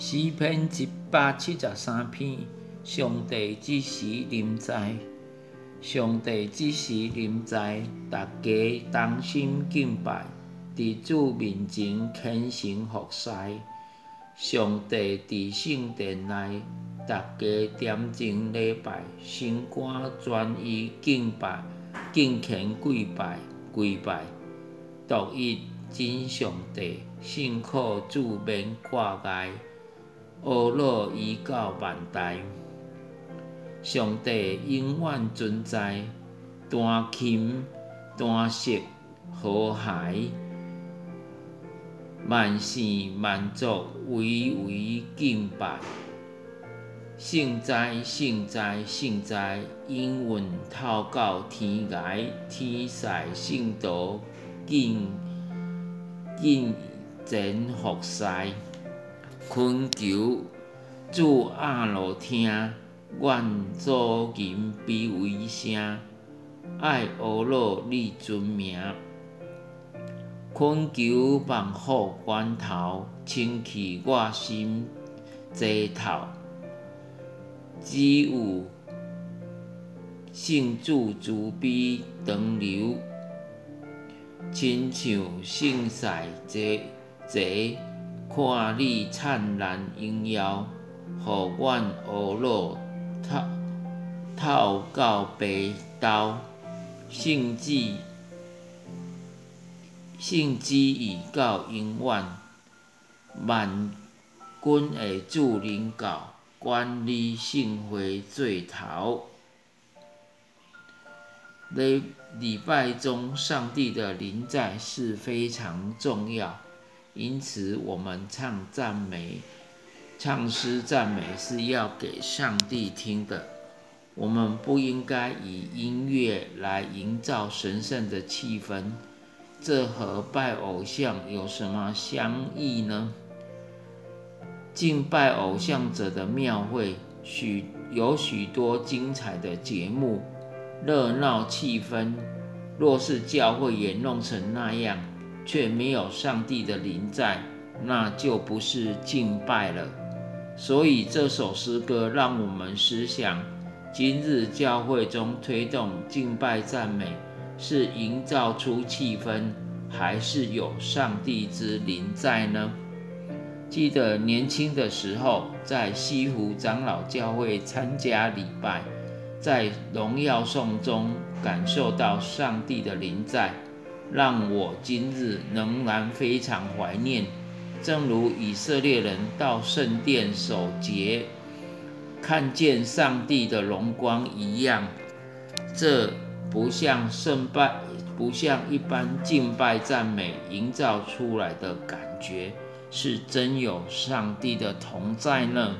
诗篇一百七十三篇，上帝之时临在，上帝之时临在，大家同心敬拜，伫主面前虔诚服侍。上帝伫圣殿内，大家点睛礼拜，心肝专一敬拜，敬虔跪拜，跪拜，独一真上帝，信靠主免挂碍。阿罗依到万代，上帝永远存在，单亲、单色、和谐，万事万族唯唯敬拜，圣哉圣哉圣哉，应允透到天涯，天使圣道敬敬前服侍。恳求主阿罗听，愿祖人比为声，爱阿罗你尊名。恳求万福源头，清去我心济头。只有圣主慈悲长流，亲像圣赛济济。看你灿烂荣耀，互阮阿罗透透到白头，圣旨圣旨已到永远，万军的主领教，管理圣会最头。礼礼拜中，上帝的临在是非常重要。因此，我们唱赞美、唱诗赞美是要给上帝听的。我们不应该以音乐来营造神圣的气氛，这和拜偶像有什么相异呢？敬拜偶像者的庙会，许有许多精彩的节目、热闹气氛。若是教会也弄成那样，却没有上帝的灵在，那就不是敬拜了。所以这首诗歌让我们思想：今日教会中推动敬拜赞美，是营造出气氛，还是有上帝之灵在呢？记得年轻的时候，在西湖长老教会参加礼拜，在荣耀颂中感受到上帝的灵在。让我今日仍然非常怀念，正如以色列人到圣殿守节，看见上帝的荣光一样。这不像圣拜，不像一般敬拜赞美营造出来的感觉，是真有上帝的同在呢。